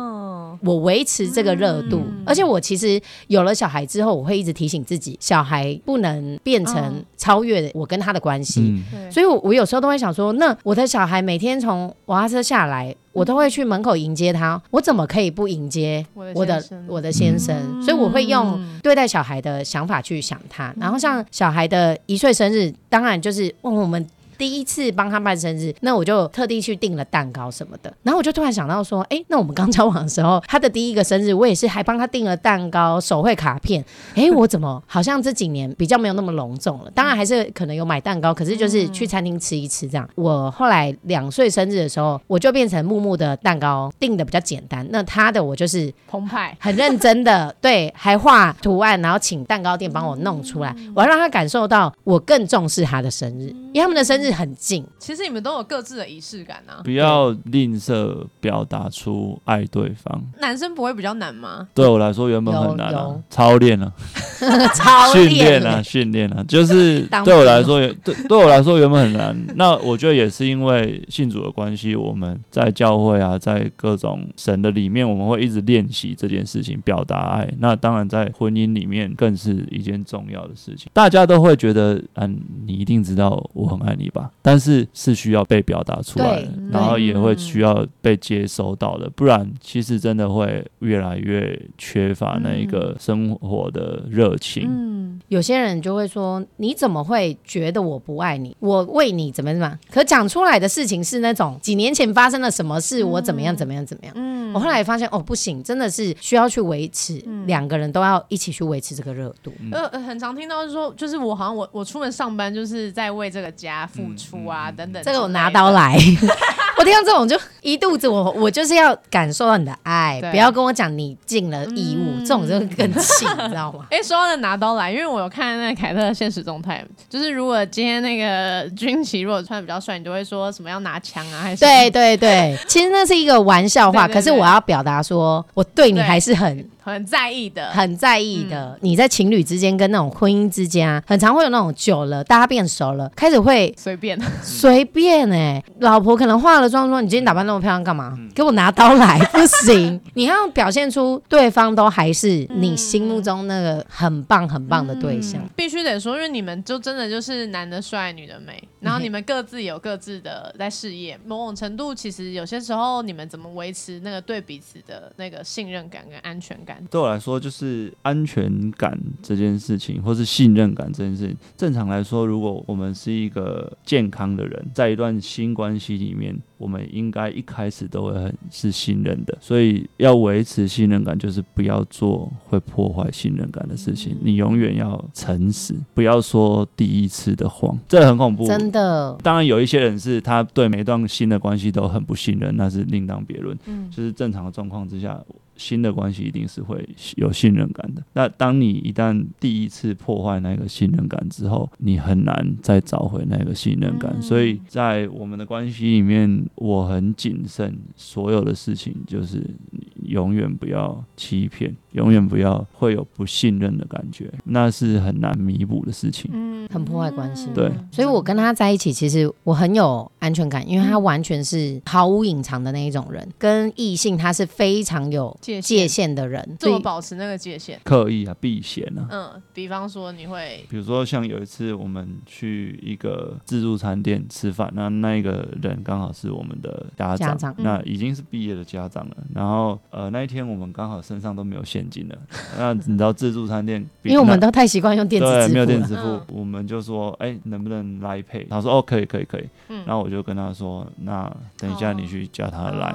我维持这个热度，而且我其实有了小孩之后，我会一直提醒自己，小孩不能变成超越我跟他的关系。所以，我我有时候都会想说，那我的小孩每天从娃娃车下来，我都会去门口迎接他，我怎么可以不迎接我的我的先生？所以，我会用对待小孩的想法去想他。然后，像小孩的一岁生日，当然就是问我们。第一次帮他办生日，那我就特地去订了蛋糕什么的。然后我就突然想到说，哎，那我们刚交往的时候，他的第一个生日，我也是还帮他订了蛋糕、手绘卡片。哎，我怎么好像这几年比较没有那么隆重了？当然还是可能有买蛋糕，可是就是去餐厅吃一吃这样。我后来两岁生日的时候，我就变成木木的蛋糕订的比较简单。那他的我就是澎湃，很认真的，对，还画图案，然后请蛋糕店帮我弄出来。我要让他感受到我更重视他的生日，因为他们的生日。是很近，其实你们都有各自的仪式感啊。不要吝啬表达出爱对方。男生不会比较难吗？对我来说原本很难啊，操练了，训练啊，训练啊，就是对我来说，对对我来说原本很难。那我觉得也是因为信主的关系，我们在教会啊，在各种神的里面，我们会一直练习这件事情，表达爱。那当然在婚姻里面更是一件重要的事情。大家都会觉得，嗯，你一定知道我很爱你。吧，但是是需要被表达出来的，然后也会需要被接收到的，不然其实真的会越来越缺乏那一个生活的热情。嗯，有些人就会说：“你怎么会觉得我不爱你？我为你怎么怎么？”可讲出来的事情是那种几年前发生了什么事，我怎么样怎么样怎么样。嗯，我后来发现哦，不行，真的是需要去维持，两个人都要一起去维持这个热度。呃，很常听到说，就是我好像我我出门上班就是在为这个家。付出啊，等等，这个我拿刀来，我听到这种就一肚子，我我就是要感受到你的爱，不要跟我讲你尽了义务，这种就更气，你知道吗？哎，说到拿刀来，因为我有看那个凯特的现实动态，就是如果今天那个军旗如果穿的比较帅，你就会说什么要拿枪啊，还是对对对，其实那是一个玩笑话，可是我要表达说我对你还是很。很在意的，很在意的。你在情侣之间跟那种婚姻之间啊，很常会有那种久了，大家变熟了，开始会随便 随便哎，老婆可能化了妆说：“你今天打扮那么漂亮干嘛？给我拿刀来！”不行，你要表现出对方都还是你心目中那个很棒很棒的对象，必须得说，因为你们就真的就是男的帅，女的美，然后你们各自有各自的在事业，某种程度其实有些时候你们怎么维持那个对彼此的那个信任感跟安全感。对我来说，就是安全感这件事情，或是信任感这件事情。正常来说，如果我们是一个健康的人，在一段新关系里面。我们应该一开始都会很是信任的，所以要维持信任感，就是不要做会破坏信任感的事情。你永远要诚实，不要说第一次的谎，这很恐怖。真的，当然有一些人是他对每段新的关系都很不信任，那是另当别论。嗯，就是正常的状况之下，新的关系一定是会有信任感的。那当你一旦第一次破坏那个信任感之后，你很难再找回那个信任感。所以在我们的关系里面。我很谨慎，所有的事情就是永远不要欺骗，永远不要会有不信任的感觉，那是很难弥补的事情，嗯，很破坏关系。对，所以我跟他在一起，其实我很有安全感，因为他完全是毫无隐藏的那一种人，跟异性他是非常有界界限的人，怎么保持那个界限，刻意啊避嫌啊。嗯，比方说你会，比如说像有一次我们去一个自助餐店吃饭，那那一个人刚好是。我们的家长，那已经是毕业的家长了。然后，呃，那一天我们刚好身上都没有现金了。那你知道自助餐店，因为我们都太习惯用电子支付，没有电子支付，我们就说，哎，能不能来配？他说，哦，可以，可以，可以。然后我就跟他说，那等一下你去叫他来。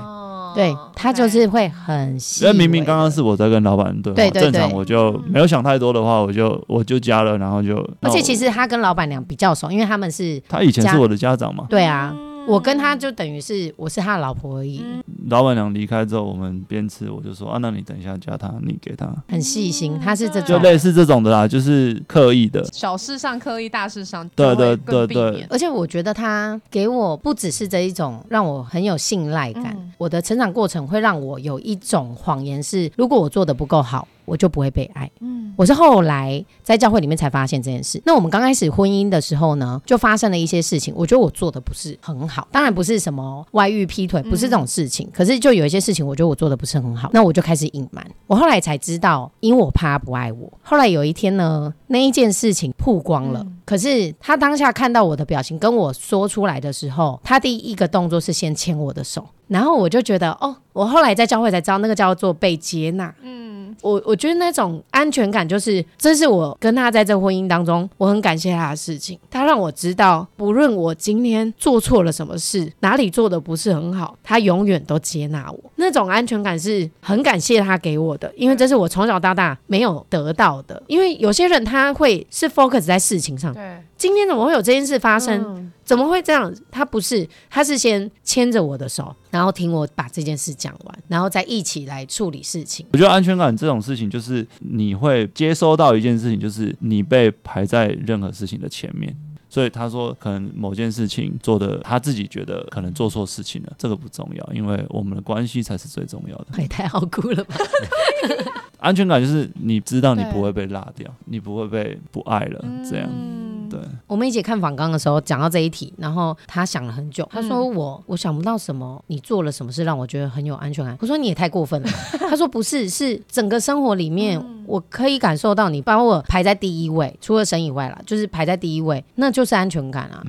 对他就是会很，因为明明刚刚是我在跟老板对话，正常我就没有想太多的话，我就我就加了，然后就。而且其实他跟老板娘比较熟，因为他们是他以前是我的家长嘛。对啊。我跟他就等于是我是他的老婆而已。老板娘离开之后，我们边吃，我就说啊，那你等一下加他，你给他。很细心，他是这种，就类似这种的啦，就是刻意的。小事上刻意，大事上对对对对。而且我觉得他给我不只是这一种让我很有信赖感，我的成长过程会让我有一种谎言是，如果我做的不够好。我就不会被爱。嗯，我是后来在教会里面才发现这件事。那我们刚开始婚姻的时候呢，就发生了一些事情。我觉得我做的不是很好，当然不是什么外遇、劈腿，不是这种事情。可是就有一些事情，我觉得我做的不是很好。那我就开始隐瞒。我后来才知道，因为我怕他不爱我。后来有一天呢，那一件事情曝光了。可是他当下看到我的表情，跟我说出来的时候，他第一个动作是先牵我的手。然后我就觉得，哦，我后来在教会才知道，那个叫做被接纳。嗯，我我觉得那种安全感，就是这是我跟他在这婚姻当中，我很感谢他的事情。他让我知道，不论我今天做错了什么事，哪里做的不是很好，他永远都接纳我。那种安全感是很感谢他给我的，因为这是我从小到大没有得到的。因为有些人他会是 focus 在事情上，对，今天怎么会有这件事发生？怎么会这样？他不是，他是先牵着我的手，然后听我把这件事讲完，然后再一起来处理事情。我觉得安全感这种事情，就是你会接收到一件事情，就是你被排在任何事情的前面。所以他说，可能某件事情做的，他自己觉得可能做错事情了，这个不重要，因为我们的关系才是最重要的。也 太好哭了吧！安全感就是你知道你不会被落掉，你不会被不爱了，这样。对，我们一起看访纲的时候讲到这一题，然后他想了很久，他说我我想不到什么，你做了什么事让我觉得很有安全感。我说你也太过分了。他说不是，是整个生活里面我可以感受到你把我排在第一位，除了神以外啦，就是排在第一位，那就是安全感啊。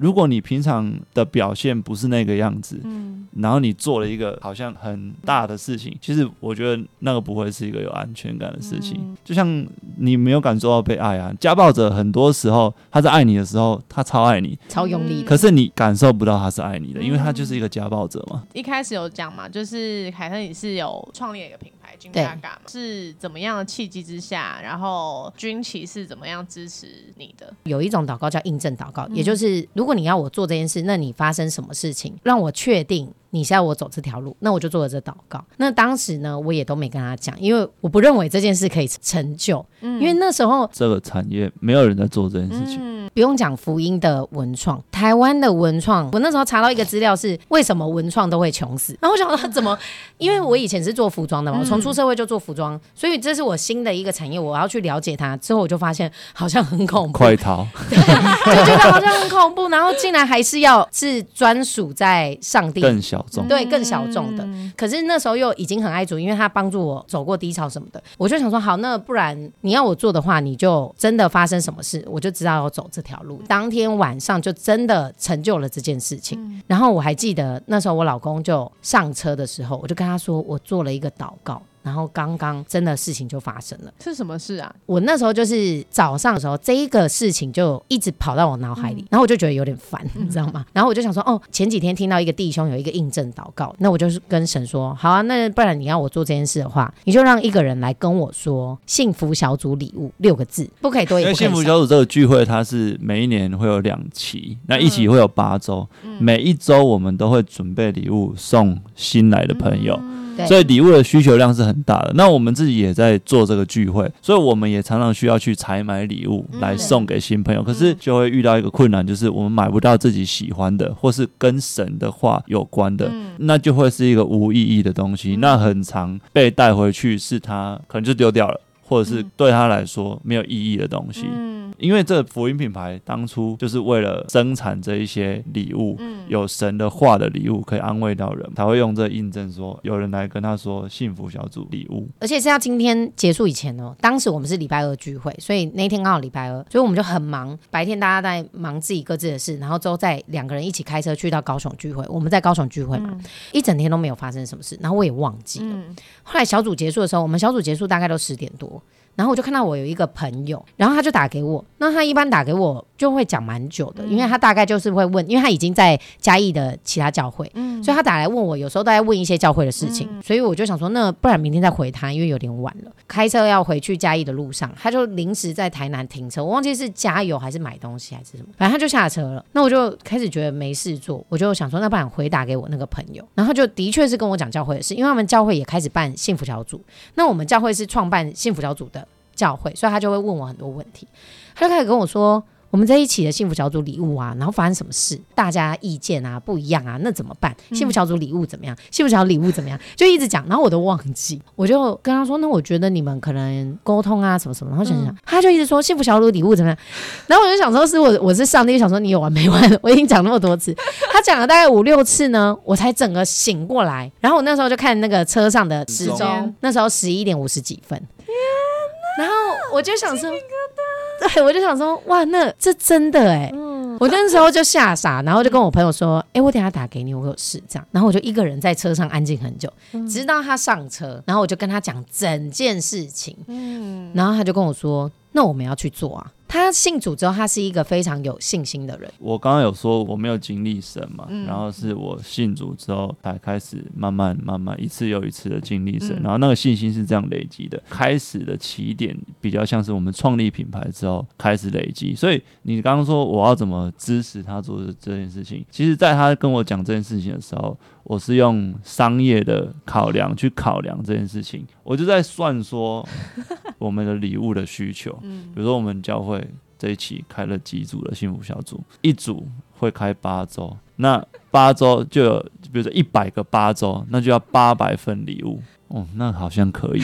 如果你平常的表现不是那个样子，嗯，然后你做了一个好像很大的事情，其实我觉得那个不会是一个有安全感的事情。就像你没有感受到被爱啊，家暴者很多时候他在爱你的时候，他超爱你，超用力，可是你感受不到他是爱你的，因为他就是一个家暴者嘛。一开始有讲嘛，就是凯特你是有创立一个品牌。金嘎嘎是怎么样的契机之下，然后军旗是怎么样支持你的？有一种祷告叫印证祷告，也就是如果你要我做这件事，那你发生什么事情让我确定？你是要我走这条路，那我就做了这祷告。那当时呢，我也都没跟他讲，因为我不认为这件事可以成就。嗯，因为那时候这个产业没有人在做这件事情。嗯，不用讲福音的文创，台湾的文创，我那时候查到一个资料是为什么文创都会穷死。然后我想说怎么？因为我以前是做服装的嘛，我从出社会就做服装，所以这是我新的一个产业，我要去了解它。之后我就发现好像很恐怖，快逃，就觉得好像很恐怖。然后竟然还是要是专属在上帝更小众。对更小众的，可是那时候又已经很爱主，因为他帮助我走过低潮什么的，我就想说好，那不然你要我做的话，你就真的发生什么事，我就知道要走这条路。当天晚上就真的成就了这件事情。然后我还记得那时候我老公就上车的时候，我就跟他说，我做了一个祷告。然后刚刚真的事情就发生了，是什么事啊？我那时候就是早上的时候，这一个事情就一直跑到我脑海里，然后我就觉得有点烦，你知道吗？然后我就想说，哦，前几天听到一个弟兄有一个印证祷告，那我就是跟神说，好啊，那不然你要我做这件事的话，你就让一个人来跟我说幸福小组礼物六个字，不可以多。因为幸福小组这个聚会，它是每一年会有两期，那一期会有八周，每一周我们都会准备礼物送新来的朋友。所以礼物的需求量是很大的。那我们自己也在做这个聚会，所以我们也常常需要去采买礼物来送给新朋友。可是就会遇到一个困难，就是我们买不到自己喜欢的，或是跟神的话有关的，那就会是一个无意义的东西。那很常被带回去，是他可能就丢掉了。或者是对他来说没有意义的东西，嗯，因为这福音品牌当初就是为了生产这一些礼物，嗯，有神的话的礼物可以安慰到人，才会用这印证说有人来跟他说幸福小组礼物，而且是要今天结束以前哦。当时我们是礼拜二聚会，所以那天刚好礼拜二，所以我们就很忙，白天大家在忙自己各自的事，然后之后再两个人一起开车去到高雄聚会。我们在高雄聚会嘛，一整天都没有发生什么事，然后我也忘记了。后来小组结束的时候，我们小组结束大概都十点多。然后我就看到我有一个朋友，然后他就打给我。那他一般打给我就会讲蛮久的，因为他大概就是会问，因为他已经在嘉义的其他教会，嗯，所以他打来问我，有时候都在问一些教会的事情。所以我就想说，那不然明天再回他，因为有点晚了。开车要回去嘉义的路上，他就临时在台南停车，我忘记是加油还是买东西还是什么，反正他就下车了。那我就开始觉得没事做，我就想说，那不然回打给我那个朋友，然后就的确是跟我讲教会的事，因为他们教会也开始办幸福小组。那我们教会是创办幸福小组的。教会，所以他就会问我很多问题，他就开始跟我说。我们在一起的幸福小组礼物啊，然后发生什么事，大家意见啊不一样啊，那怎么办？幸福小组礼物怎么样？幸福小组礼物怎么样？就一直讲，然后我都忘记，我就跟他说，那我觉得你们可能沟通啊什么什么，然后想想，他就一直说幸福小组礼物怎么样？然后我就想说，是我我是上帝，想说你有完没完？我已经讲那么多次，他讲了大概五六次呢，我才整个醒过来。然后我那时候就看那个车上的时钟，那时候十一点五十几分，然后我就想说。对，我就想说，哇，那这真的哎，我那时候就吓傻，然后就跟我朋友说，哎，我等下打给你，我有事这样，然后我就一个人在车上安静很久，直到他上车，然后我就跟他讲整件事情，嗯，然后他就跟我说，那我们要去做啊。他信主之后，他是一个非常有信心的人。我刚刚有说我没有经历神嘛，然后是我信主之后才开始慢慢慢慢一次又一次的经历神，然后那个信心是这样累积的。开始的起点比较像是我们创立品牌之后开始累积，所以你刚刚说我要怎么支持他做的这件事情，其实在他跟我讲这件事情的时候。我是用商业的考量去考量这件事情，我就在算说 我们的礼物的需求。嗯，比如说我们教会这一期开了几组的幸福小组，一组会开八周，那八周就有，比如说一百个八周，那就要八百份礼物。哦，那好像可以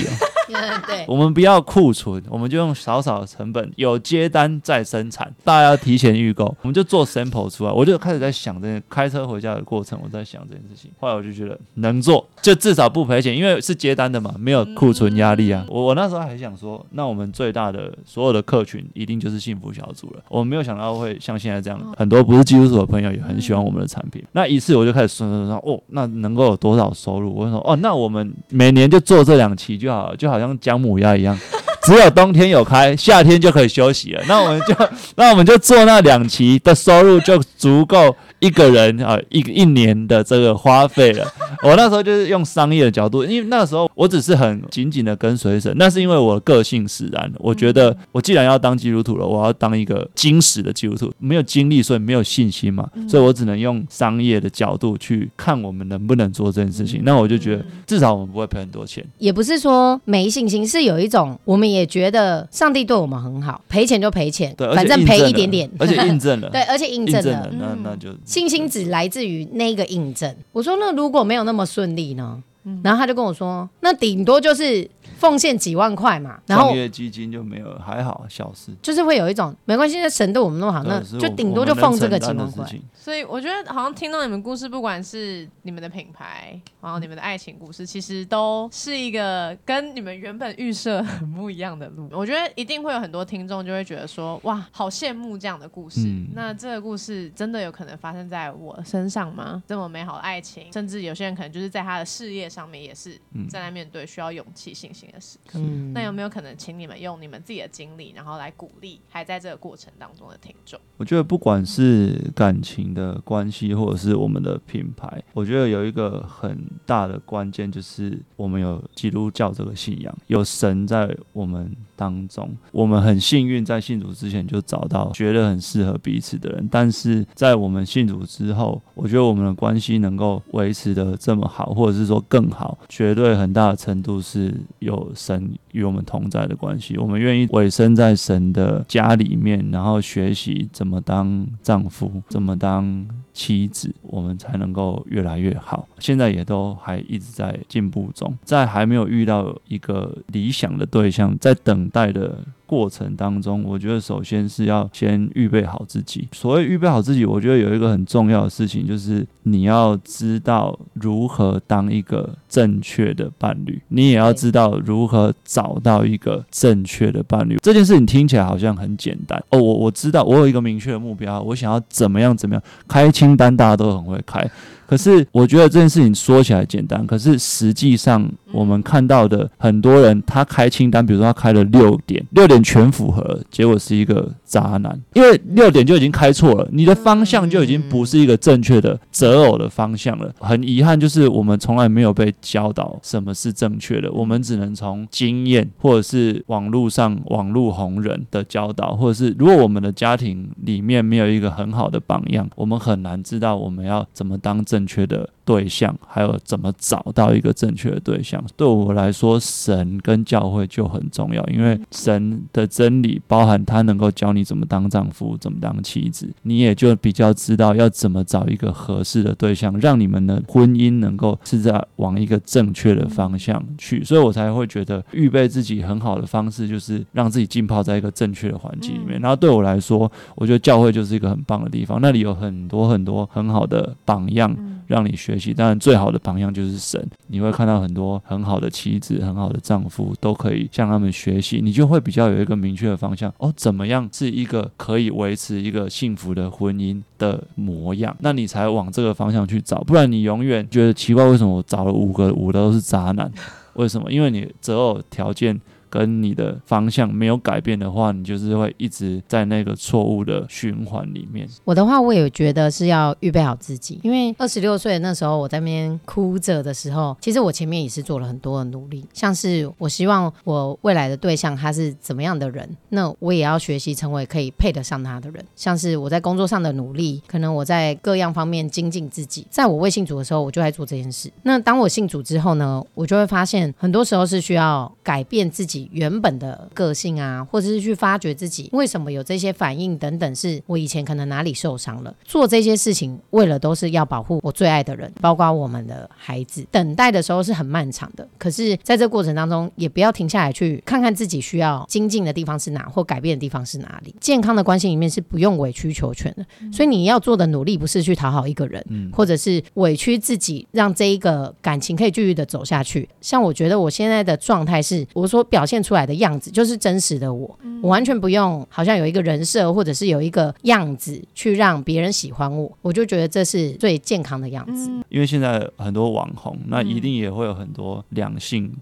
哦。对，我们不要库存，我们就用少少的成本，有接单再生产，大家要提前预购，我们就做 sample 出来。我就开始在想这件开车回家的过程，我在想这件事情。后来我就觉得能做，就至少不赔钱，因为是接单的嘛，没有库存压力啊。我我那时候还想说，那我们最大的所有的客群一定就是幸福小组了。我没有想到会像现在这样，很多不是技术组的朋友也很喜欢我们的产品。那一次我就开始算算算，哦，那能够有多少收入？我说，哦，那我们每年就做这两期就好了，就好好像姜母鸭一样，只有冬天有开，夏天就可以休息了。那我们就，那我们就做那两期的收入就足够一个人啊一一年的这个花费了。我那时候就是用商业的角度，因为那个时候我只是很紧紧的跟随神，那是因为我个性使然。我觉得我既然要当基督徒了，我要当一个精实的基督徒。没有经历，所以没有信心嘛，所以我只能用商业的角度去看我们能不能做这件事情。那我就觉得至少我们不会赔很多钱。也不是说没信心，是有一种我们也觉得上帝对我们很好，赔钱就赔钱，对，反正赔一点点，而且印证了，对，而且印证了，那那就信心只来自于那个印证。我说那如果没有那么顺利呢？然后他就跟我说，那顶多就是奉献几万块嘛。然后创业基金就没有，还好小事。就是会有一种没关系，那神对我们那么好，那就顶多就奉这个几万块。所以我觉得好像听到你们故事，不管是你们的品牌，然后你们的爱情故事，其实都是一个跟你们原本预设很不一样的路。我觉得一定会有很多听众就会觉得说，哇，好羡慕这样的故事。那这个故事真的有可能发生在我身上吗？这么美好的爱情，甚至有些人可能就是在他的事业上面也是正在面对需要勇气、信心的时刻。那有没有可能请你们用你们自己的经历，然后来鼓励还在这个过程当中的听众？我觉得不管是感情。的关系，或者是我们的品牌，我觉得有一个很大的关键，就是我们有基督教这个信仰，有神在我们当中。我们很幸运，在信主之前就找到觉得很适合彼此的人，但是在我们信主之后，我觉得我们的关系能够维持的这么好，或者是说更好，绝对很大程度是有神与我们同在的关系。我们愿意委身在神的家里面，然后学习怎么当丈夫，怎么当。妻子，我们才能够越来越好。现在也都还一直在进步中，在还没有遇到一个理想的对象，在等待的。过程当中，我觉得首先是要先预备好自己。所谓预备好自己，我觉得有一个很重要的事情，就是你要知道如何当一个正确的伴侣，你也要知道如何找到一个正确的伴侣。这件事情听起来好像很简单哦，我我知道，我有一个明确的目标，我想要怎么样怎么样开清单，大家都很会开。可是我觉得这件事情说起来简单，可是实际上我们看到的很多人，他开清单，比如说他开了六点，六点全符合，结果是一个渣男，因为六点就已经开错了，你的方向就已经不是一个正确的择偶的方向了。很遗憾，就是我们从来没有被教导什么是正确的，我们只能从经验或者是网络上网络红人的教导，或者是如果我们的家庭里面没有一个很好的榜样，我们很难知道我们要怎么当正。正确的对象，还有怎么找到一个正确的对象，对我来说，神跟教会就很重要。因为神的真理包含他能够教你怎么当丈夫，怎么当妻子，你也就比较知道要怎么找一个合适的对象，让你们的婚姻能够是在往一个正确的方向去。所以我才会觉得，预备自己很好的方式就是让自己浸泡在一个正确的环境里面。然后对我来说，我觉得教会就是一个很棒的地方，那里有很多很多很好的榜样。让你学习，当然最好的榜样就是神。你会看到很多很好的妻子、很好的丈夫，都可以向他们学习，你就会比较有一个明确的方向。哦，怎么样是一个可以维持一个幸福的婚姻的模样？那你才往这个方向去找，不然你永远觉得奇怪，为什么我找了五个，五个都是渣男？为什么？因为你择偶条件。跟你的方向没有改变的话，你就是会一直在那个错误的循环里面。我的话，我也觉得是要预备好自己，因为二十六岁那时候我在那边哭着的时候，其实我前面也是做了很多的努力，像是我希望我未来的对象他是怎么样的人，那我也要学习成为可以配得上他的人。像是我在工作上的努力，可能我在各样方面精进自己。在我未信主的时候，我就在做这件事。那当我信主之后呢，我就会发现很多时候是需要改变自己。原本的个性啊，或者是去发掘自己为什么有这些反应等等，是我以前可能哪里受伤了。做这些事情，为了都是要保护我最爱的人，包括我们的孩子。等待的时候是很漫长的，可是在这过程当中，也不要停下来去看看自己需要精进的地方是哪，或改变的地方是哪里。健康的关系里面是不用委曲求全的，所以你要做的努力不是去讨好一个人，或者是委屈自己让这一个感情可以继续的走下去。像我觉得我现在的状态是，我所表。现出来的样子就是真实的我，我完全不用好像有一个人设或者是有一个样子去让别人喜欢我，我就觉得这是最健康的样子。因为现在很多网红，那一定也会有很多两性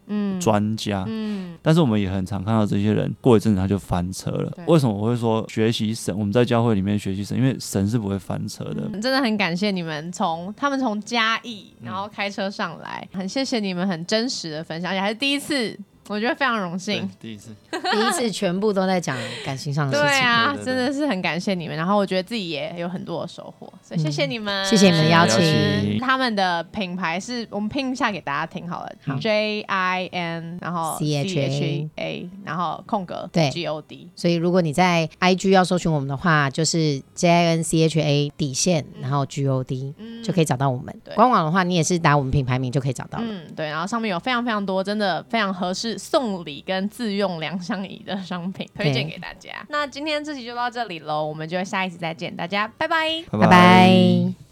专家，嗯，但是我们也很常看到这些人过一阵子他就翻车了。为什么我会说学习神？我们在教会里面学习神，因为神是不会翻车的。真的很感谢你们从他们从嘉义然后开车上来，很谢谢你们很真实的分享，而且还是第一次。我觉得非常荣幸，第一次，第一次全部都在讲感情上的事情。对啊，真的是很感谢你们。然后我觉得自己也有很多的收获，所以谢谢你们，谢谢你们的邀请。他们的品牌是我们拼一下给大家听好了，J I N，然后 C H A，然后空格对 G O D。所以如果你在 I G 要搜寻我们的话，就是 J I N C H A 底线，然后 G O D 就可以找到我们。官网的话，你也是打我们品牌名就可以找到了。嗯，对，然后上面有非常非常多，真的非常合适。送礼跟自用两相宜的商品推荐给大家。那今天这集就到这里喽，我们就下一次再见，大家拜拜，拜拜。